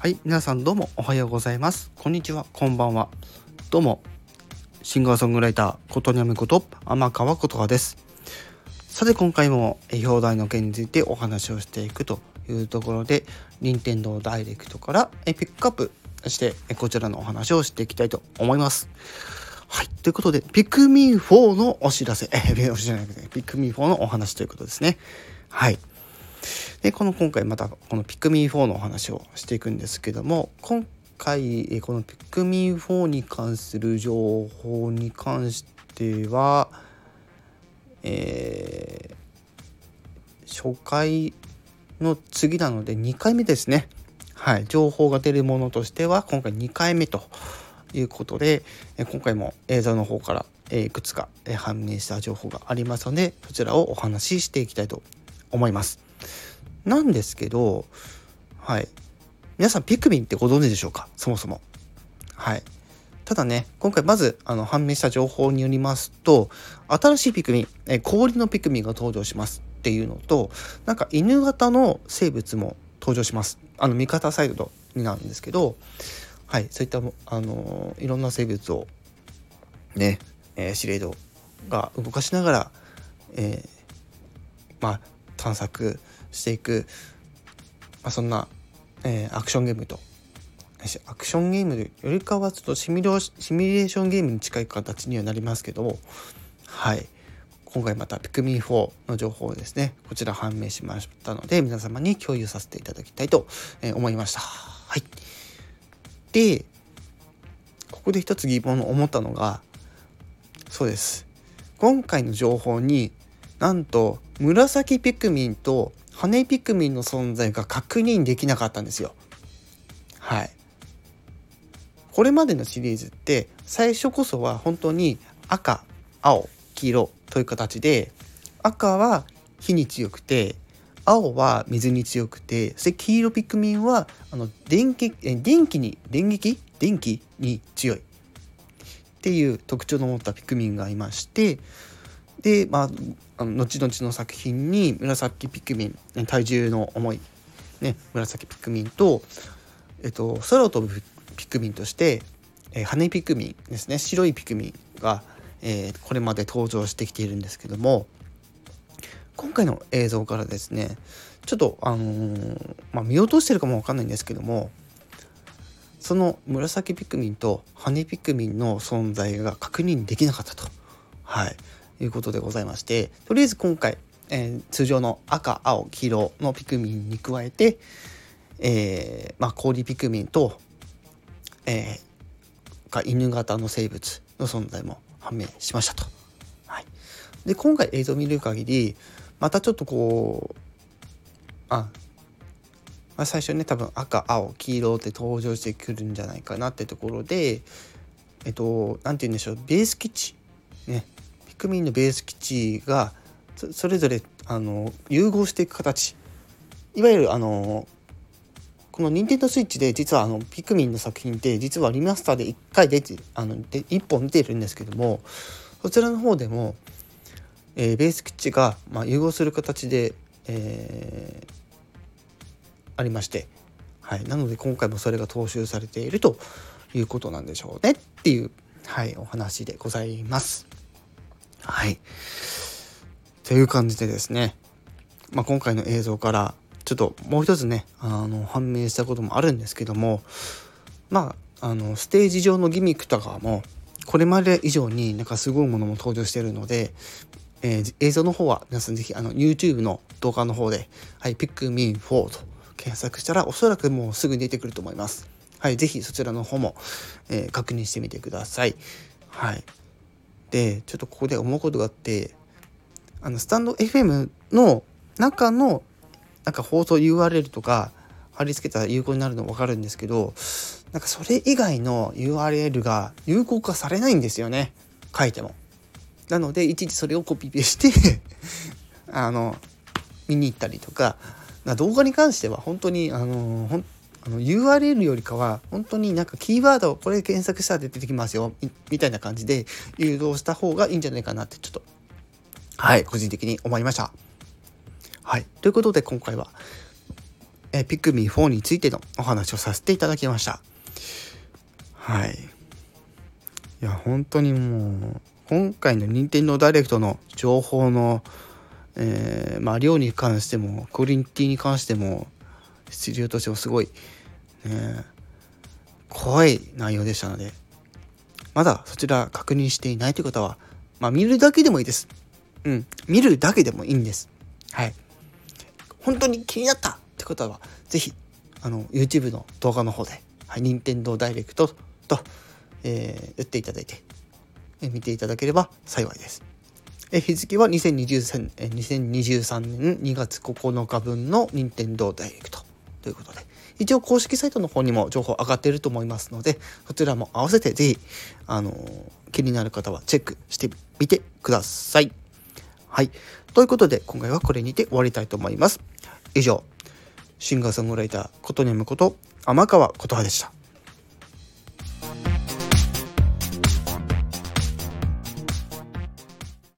はい、皆さんどうもおはようございます。こんにちは、こんばんは。どうも、シンガーソングライター、ことにゃむこと、天川ことはです。さて今回も表題の件についてお話をしていくというところで、任天堂ダイレクトからピックアップしてこちらのお話をしていきたいと思います。はい。ということで、ピクミン4のお知らせ、え、お知らせじゃなくて、ピクミン4のお話ということですね。はい。でこの今回またこのピクミン4のお話をしていくんですけども今回このピクミン4に関する情報に関してはえー、初回の次なので2回目ですねはい情報が出るものとしては今回2回目ということで今回も映像の方からいくつか判明した情報がありますのでそちらをお話ししていきたいと思います。なんですけど、はい。皆さんピクミンってご存知でしょうか？そもそも。はい。ただね、今回まずあの判明した情報によりますと、新しいピクミン、え氷のピクミンが登場しますっていうのと、なんか犬型の生物も登場します。あの、味方サイドになるんですけど、はい、そういった、あのいろんな生物をね、えー、司令塔が動かしながら、えー、まあ、探索していく、まあ、そんな、えー、アクションゲームと。アクションゲームよりかはちょっとシミュシミュレーションゲームに近い形にはなりますけども。はい。今回またピクミン4の情報をですねこちら判明しましたので皆様に共有させていただきたいと思いました。はい。でここで一つ疑問を思ったのがそうです。今回の情報になんと紫ピクミンと羽ピクミンの存在が確認できなかったんですよ。はい。これまでのシリーズって最初こそは本当に赤青黄色という形で赤は火に強くて青は水に強くてそして黄色ピクミンはあの電気電気に電撃？電気に強いっていう特徴の持ったピクミンがいましてでまああの後々の作品に紫ピクミン体重の重い、ね、紫ピクミンと、えっと、空を飛ぶピクミンとして、えー、羽ピクミンですね白いピクミンが、えー、これまで登場してきているんですけども今回の映像からですねちょっとあのー、まあ、見落としてるかもわかんないんですけどもその紫ピクミンと羽ピクミンの存在が確認できなかったと。はいいうことでございましてとりあえず今回、えー、通常の赤青黄色のピクミンに加えて、えーまあ、氷ピクミンと、えー、犬型の生物の存在も判明しましたと。はい、で今回映像を見る限りまたちょっとこうあまあ、最初ね多分赤青黄色って登場してくるんじゃないかなってところでえっと何て言うんでしょうベース基地ねクミンのベース基地がそれぞれあの融合していく形。いわゆるあのこの任天堂スイッチで実はあのピクミンの作品って実はリマスターで1回出てあので1本出ているんですけどもそちらの方でも、えー、ベース基地が、まあ、融合する形で、えー、ありまして、はい、なので今回もそれが踏襲されているということなんでしょうねっていう、はい、お話でございます。はい。という感じでですね、まあ、今回の映像からちょっともう一つねあの判明したこともあるんですけどもまああのステージ上のギミックとかもこれまで以上になんかすごいものも登場してるので、えー、映像の方は皆さん是非あの YouTube の動画の方で「はい、ピックミン4」と検索したらおそらくもうすぐ出てくると思います。はい、是非そちらの方も、えー、確認してみてください。はい、でちょっとここで思うことがあってあのスタンド FM の中のなんか放送 URL とか貼り付けたら有効になるの分かるんですけどなんかそれ以外の URL が有効化されないんですよね書いても。なのでいちいちそれをコピペしてあの見に行ったりとか動画に関しては本当にあのあの URL よりかは本当になんかキーワードをこれ検索したら出てきますよみたいな感じで誘導した方がいいんじゃないかなってちょっとはい個人的に思いました。はい。ということで今回はえピクミン4についてのお話をさせていただきました。はい。いや本当にもう今回の任天堂ダイレクトの情報の、えー、まあ、量に関してもクオリティに関しても質量としてもすごい、ね、怖い内容でしたのでまだそちら確認していないという方は、まあ、見るだけでもいいです。うん、見るだけでもいいんです。はい。本当に気になったって方は、是非あの、YouTube の動画の方で、はい、任天堂ダイレクトと、えー、打っていただいて、え見ていただければ幸いです。え日付は2023 2023年2月9日分の任天堂ダイレクトということで、一応公式サイトの方にも情報上がっていると思いますので、そちらも合わせてぜひ、あの気になる方はチェックしてみてください。はい。ということで、今回はこれにて終わりたいと思います。以上、シンガーソングライター、ことにむこと、天川琴葉でした。